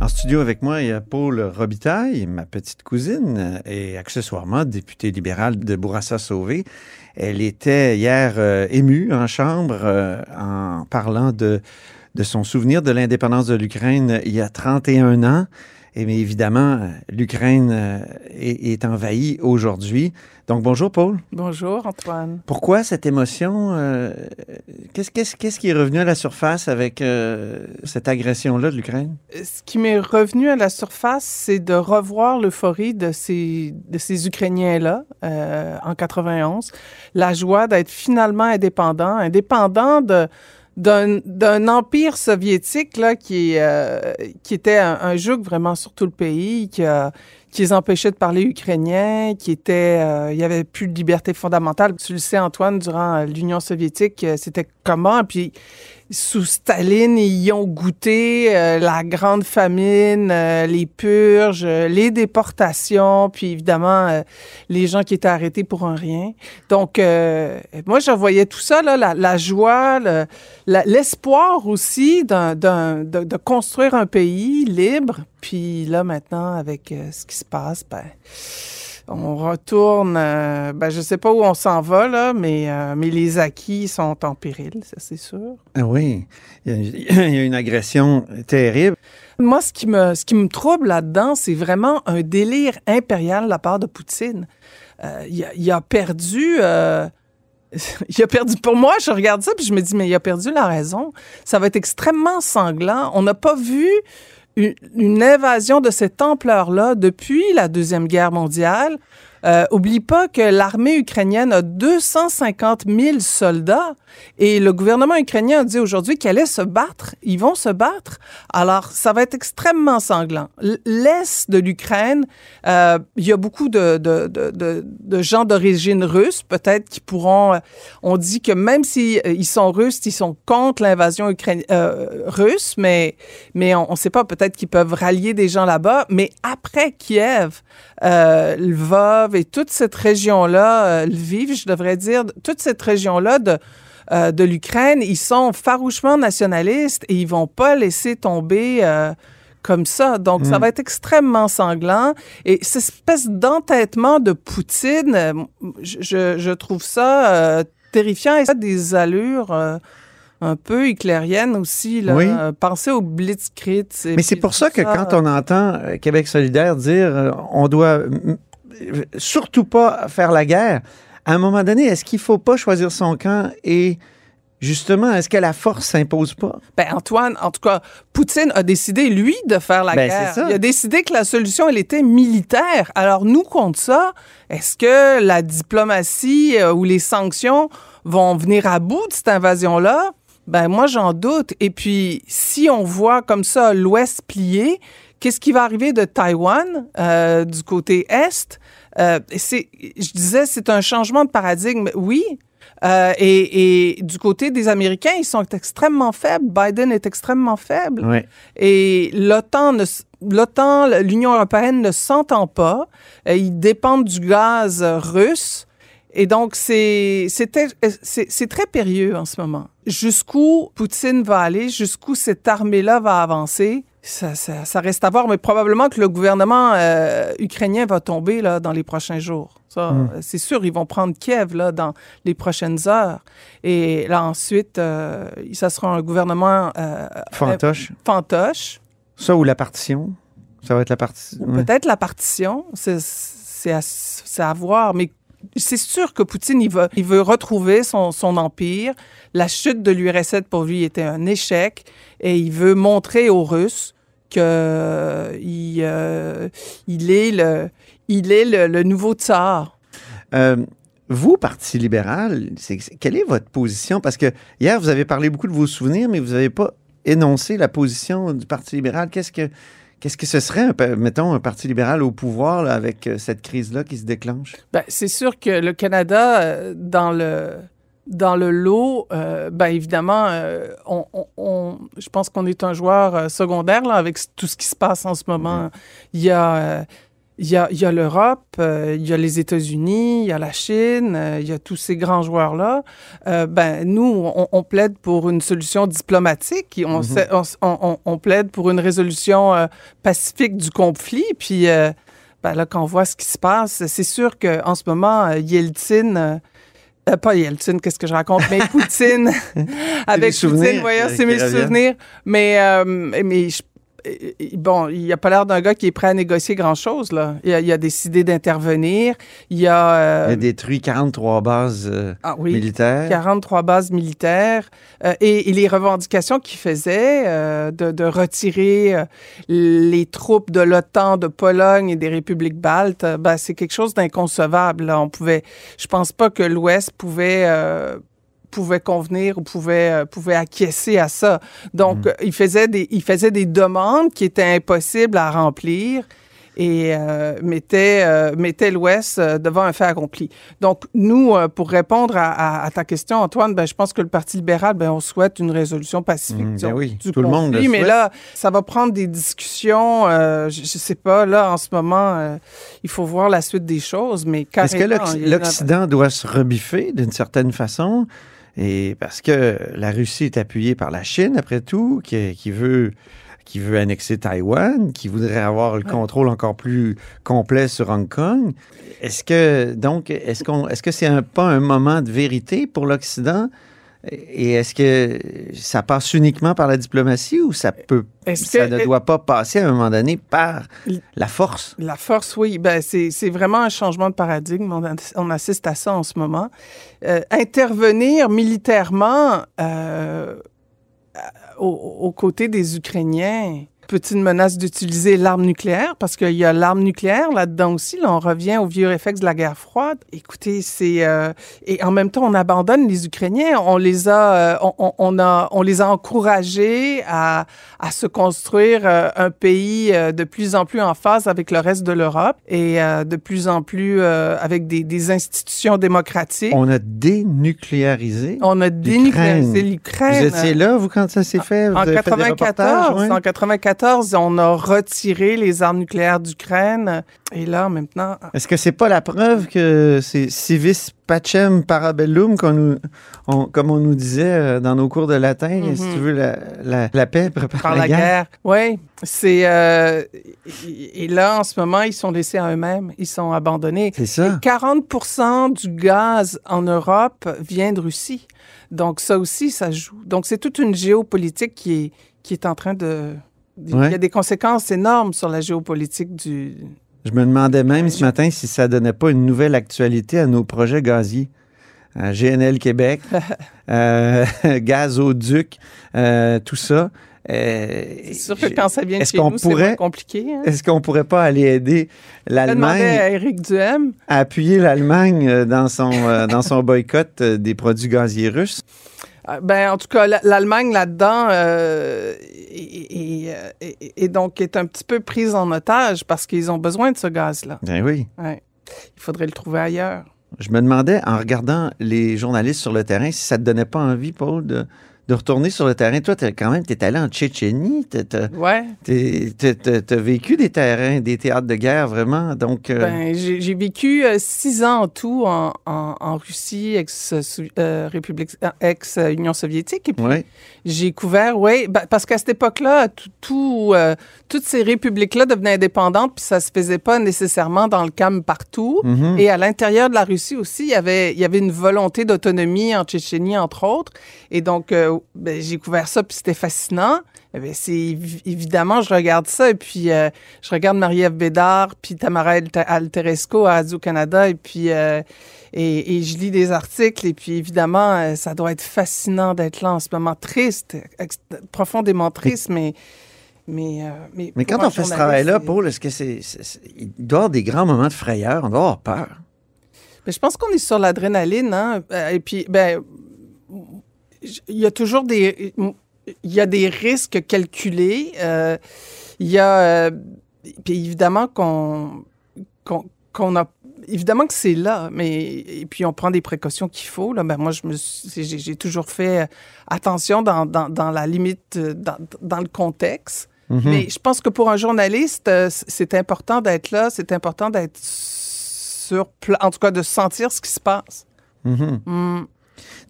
En studio avec moi, il y a Paul Robitaille, ma petite cousine, et accessoirement députée libérale de Bourassa-Sauvé. Elle était hier euh, émue en chambre euh, en parlant de, de son souvenir de l'indépendance de l'Ukraine il y a 31 ans. Et mais évidemment, l'Ukraine euh, est, est, envahie aujourd'hui. Donc bonjour Paul. Bonjour Antoine. Pourquoi cette émotion euh, Qu'est-ce qui est revenu à la surface avec euh, cette agression-là de l'Ukraine? Ce qui m'est revenu à la surface, c'est de revoir l'euphorie de ces de ces Ukrainiens-là euh, en 91, la joie d'être finalement indépendant, indépendant de d'un empire soviétique là qui euh, qui était un, un joug vraiment sur tout le pays qui qui les empêchait de parler ukrainien, qui était, euh, il y avait plus de liberté fondamentale. Tu le sais, Antoine, durant euh, l'Union soviétique, c'était comment? Puis sous Staline, ils y ont goûté euh, la grande famine, euh, les purges, euh, les déportations, puis évidemment les gens qui étaient arrêtés pour un rien. Donc moi, je voyais tout ça là, la, la joie, l'espoir le, aussi de, de, construire un pays libre. Puis là maintenant, avec ce qui se passe, ben on retourne, euh, ben, je sais pas où on s'en va, là, mais, euh, mais les acquis sont en péril, ça c'est sûr. Ah oui, il y, a, une agression terrible. Moi, ce qui me, ce qui me trouble là-dedans, c'est vraiment un délire impérial de la part de Poutine. Euh, il, a, il, a, perdu... Il a perdu. Pour moi, je regarde ça puis je me dis, mais il a perdu la raison. Ça va être extrêmement sanglant. On n'a pas vu une, invasion de cette ampleur-là depuis la Deuxième Guerre mondiale. Euh, oublie pas que l'armée ukrainienne a 250 000 soldats et le gouvernement ukrainien a dit aujourd'hui qu'ils allaient se battre. Ils vont se battre. Alors, ça va être extrêmement sanglant. L'Est de l'Ukraine, euh, il y a beaucoup de, de, de, de gens d'origine russe, peut-être, qui pourront... Euh, on dit que même s'ils si, ils sont russes, ils sont contre l'invasion euh, russe, mais, mais on ne sait pas, peut-être qu'ils peuvent rallier des gens là-bas. Mais après Kiev, euh, Lvov et toute cette région-là, euh, Lviv, je devrais dire, toute cette région-là de, euh, de l'Ukraine, ils sont farouchement nationalistes et ils vont pas laisser tomber euh, comme ça. Donc, mm. ça va être extrêmement sanglant. Et cette espèce d'entêtement de Poutine, euh, je, je, trouve ça euh, terrifiant et ça a des allures euh, un peu hitlérienne aussi. Là. Oui. Euh, pensez au Blitzkrieg. Mais c'est pour ça que ça, quand on entend euh, Québec solidaire dire euh, on doit surtout pas faire la guerre, à un moment donné, est-ce qu'il faut pas choisir son camp et Justement, est-ce que la force s'impose pas? Ben Antoine, en tout cas, Poutine a décidé, lui, de faire la ben, guerre. Il a décidé que la solution, elle était militaire. Alors, nous, contre ça, est-ce que la diplomatie euh, ou les sanctions vont venir à bout de cette invasion-là? Ben moi, j'en doute. Et puis, si on voit comme ça l'Ouest plié, qu'est-ce qui va arriver de Taïwan euh, du côté Est? Euh, c'est, je disais, c'est un changement de paradigme. Oui, euh, et, et, du côté des Américains, ils sont extrêmement faibles. Biden est extrêmement faible. Oui. Et l'OTAN, l'OTAN, l'Union européenne ne s'entend pas. Ils dépendent du gaz russe. Et donc, c'est très périlleux en ce moment. Jusqu'où Poutine va aller, jusqu'où cette armée-là va avancer, ça, ça, ça, reste à voir, mais probablement que le gouvernement euh, ukrainien va tomber là, dans les prochains jours. Ça, mm. c'est sûr, ils vont prendre Kiev là, dans les prochaines heures. Et là, ensuite, euh, ça sera un gouvernement... Euh, fantoche. fantoche. Ça ou la partition? Ça va être la partition? Ouais. Peut-être la partition. C'est à, à voir. Mais c'est sûr que Poutine, il veut, il veut retrouver son, son empire. La chute de l'URSS, pour lui, était un échec. Et il veut montrer aux Russes qu'il euh, il est le, il est le, nouveau tsar. Euh, vous, Parti libéral, quelle est votre position? Parce que hier, vous avez parlé beaucoup de vos souvenirs, mais vous n'avez pas énoncé la position du Parti libéral. Qu'est-ce que, Qu'est-ce que ce serait, mettons, un parti libéral au pouvoir là, avec euh, cette crise-là qui se déclenche? Ben, c'est sûr que le Canada, euh, dans le dans le lot, euh, ben évidemment, euh, on, on, on, je pense qu'on est un joueur euh, secondaire là, avec tout ce qui se passe en ce moment. Il y a il y a, il y a l'Europe, euh, il y a les États-Unis, il y a la Chine, euh, il y a tous ces grands joueurs-là. Euh, ben, nous, on, on, plaide pour une solution diplomatique. On, on, on, on, plaide pour une résolution pacifique du conflit. Puis ben, là, quand on voit ce qui se passe, c'est sûr qu'en ce moment, Yeltsin... pas Yeltsin, qu'est-ce que je raconte, mais Poutine, avec Poutine, voyons, c'est mes souvenirs. Mais, mais je bon, il a pas l'air d'un gars qui est prêt à négocier grand-chose. Là. Il, a, décidé d'intervenir. Il a... Euh, il a détruit 43 bases euh, ah, oui, militaires. 43 bases militaires. Euh, et, les revendications qu'il faisait de, de, retirer les troupes de l'OTAN, de Pologne et des républiques baltes, ben, c'est quelque chose d'inconcevable. On pouvait... Je pense pas que l'Ouest pouvait pouvait convenir ou pouvait, euh, pouvait acquiescer à ça. Donc, mm. il, faisait des, il faisait des demandes qui étaient impossibles à remplir et euh, mettait, euh, mettait l'Ouest euh, devant un fait accompli. Donc, nous, pour répondre à, à, ta question, Antoine, ben, je pense que le Parti libéral, ben, on souhaite une résolution pacifique mm, ben oui, du tout conflit, le monde le mais là, ça va prendre des discussions. je, ne sais pas, là, en ce moment, il faut voir la suite des choses, mais Est-ce que l'Occident doit se rebiffer d'une certaine façon? Et parce que la Russie est appuyée par la Chine, après tout, qui, qui veut qui veut annexer Taïwan, qui voudrait avoir le contrôle encore plus complet sur Hong Kong. Est-ce que donc est-ce qu'on est-ce que c'est un, pas un moment de vérité pour l'Occident et est-ce que ça passe uniquement par la diplomatie ou ça peut, ça ne doit pas passer à un moment donné par la force? La force, oui. Ben, c'est vraiment un changement de paradigme. On, assiste à ça en ce moment. Euh, intervenir militairement euh, aux côtés des Ukrainiens, Peut-il menace d'utiliser l'arme nucléaire parce qu'il y a l'arme nucléaire là-dedans aussi. Là, on revient au vieux réflexe de la guerre froide. Écoutez, c'est euh, et en même temps on abandonne les Ukrainiens. On les a, euh, on, a, on les a encouragés à, à se construire euh, un pays de plus en plus en phase avec le reste de l'Europe et de plus en plus avec des, des, institutions démocratiques. On a dénucléarisé. On a dénucléarisé l'Ukraine. Vous étiez là, vous, quand ça s'est fait? en 94. En 94 on a retiré les armes nucléaires d'Ukraine. Et là, maintenant. Est-ce que c'est pas la preuve que c'est civis pacem parabellum, nous, comme on nous disait euh, dans nos cours de latin, si tu veux, la, paix prépare la, guerre? Oui, c'est. Euh, et là, en ce moment, ils sont laissés à eux-mêmes. Ils sont abandonnés. C'est ça. 40% du gaz en Europe vient de Russie. Donc, ça aussi, ça joue. Donc, c'est toute une géopolitique qui est, qui est en train de il y a des conséquences énormes sur la géopolitique du. Je me demandais même ce matin si ça donnait pas une nouvelle actualité à nos projets gaziers. À GNL Québec, euh, Gazoduc, euh, tout ça. Euh, c'est sûr que quand ça vient de chez nous, c'est compliqué. Hein? Est-ce qu'on pourrait pas aller aider l'Allemagne à Eric Duhem à appuyer l'Allemagne euh, dans son dans son boycott des produits gaziers russes? Ben en tout cas, l'Allemagne là-dedans et, et, donc est un petit peu prise en otage parce qu'ils ont besoin de ce gaz-là. Ben oui. Il faudrait le trouver ailleurs. Je me demandais, en regardant les journalistes sur le terrain, si ça ne te donnait pas envie, Paul, de, de retourner sur le terrain. Toi, as, quand même, tu es allé en Tchétchénie. Ouais. Tu as vécu des terrains, des théâtres de guerre, vraiment. Donc, euh, ben, j'ai vécu euh, six ans en tout en, en, Russie, ex-République, euh, ex-Union soviétique. Et puis, j'ai couvert, oui, ben, parce qu'à cette époque-là, tout, toutes ces républiques-là devenaient indépendantes, puis ça se faisait pas nécessairement dans le calme partout. Mm-hmm. Et à l'intérieur de la Russie aussi, il y avait, il y avait une volonté d'autonomie en Tchétchénie, entre autres. Et donc, ben, j'ai couvert ça, puis c'était fascinant. Eh c'est évidemment, je regarde ça, et puis euh, je regarde Marie-Ève Bédard, puis Tamara Alteresco à Radio-Canada, et puis euh, et, je lis des articles, et puis évidemment, euh, ça doit être fascinant d'être là en ce moment, triste, profondément triste, mais... Mais, mais, mais quand on fait ce travail-là, Paul, est-ce que c'est, il doit y avoir des grands moments de frayeur, on doit avoir peur? Mais je pense qu'on est sur l'adrénaline, hein? Et puis, ben, il y a toujours des il y a des risques calculés. Euh, il y a euh, puis évidemment qu'on qu'on a évidemment que c'est là, mais et puis on prend des précautions qu'il faut. Là, ben moi, je me j'ai toujours fait attention dans, dans, dans la limite, dans, dans, le contexte. Mhm. Mais je pense que pour un journaliste, euh, c'est important d'être là, c'est important d'être sur en tout cas de sentir ce qui se passe. Mhm. Hmm.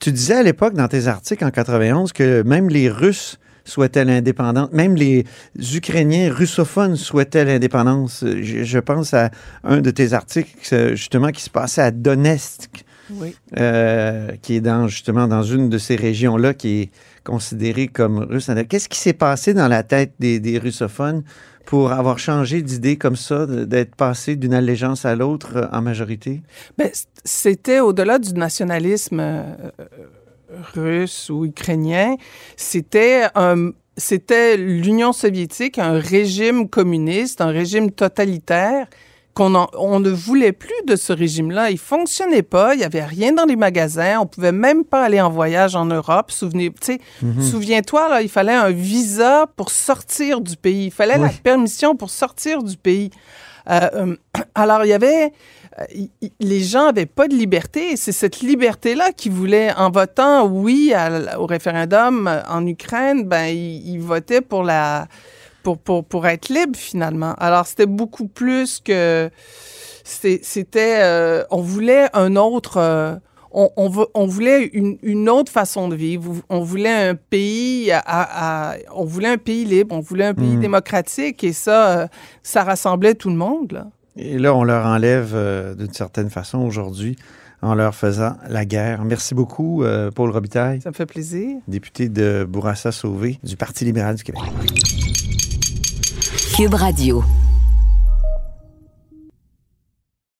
Tu disais à l'époque dans tes articles en 91 que même les Russes souhaitaient l'indépendance, même les Ukrainiens russophones souhaitaient l'indépendance. Je, je pense à un de tes articles justement qui se passait à Donetsk, Oui. euh, qui est dans justement dans une de ces régions-là qui est considérée comme russe. Qu'est-ce qui s'est passé dans la tête des, des russophones pour avoir changé d'idée comme ça, d'être passé d'une allégeance à l'autre euh, en majorité? Ben, c'était au-delà du nationalisme euh, russe ou ukrainien. C'était un- c'était l'Union soviétique, un régime communiste, un régime totalitaire qu'on en- on ne voulait plus de ce régime-là. Il fonctionnait pas, il n'y avait rien dans les magasins, on pouvait même pas aller en voyage en Europe. Souvenez, sais, Souviens-toi, là, il fallait un visa pour sortir du pays. Il fallait la permission pour sortir du pays. Euh, euh, alors, il y avait... euh, les gens n'avaient pas de liberté. Et C'est cette liberté-là qu'ils voulaient. En votant oui à- au référendum en Ukraine, ben, ils, ils votaient pour la... Pour, pour, pour être libre, finalement. Alors, c'était beaucoup plus que... C'était... euh, on voulait un autre... euh, on, on, voulait une, une autre façon de vivre. On voulait un pays, à, à- on voulait un pays libre, on voulait un pays Mm. démocratique et ça, euh, ça rassemblait tout le monde. Là. Et là, on leur enlève euh, d'une certaine façon aujourd'hui en leur faisant la guerre. Merci beaucoup, euh, Paul Robitaille, Ça me fait plaisir. député de Bourassa-Sauvé du Parti libéral du Québec. Radio.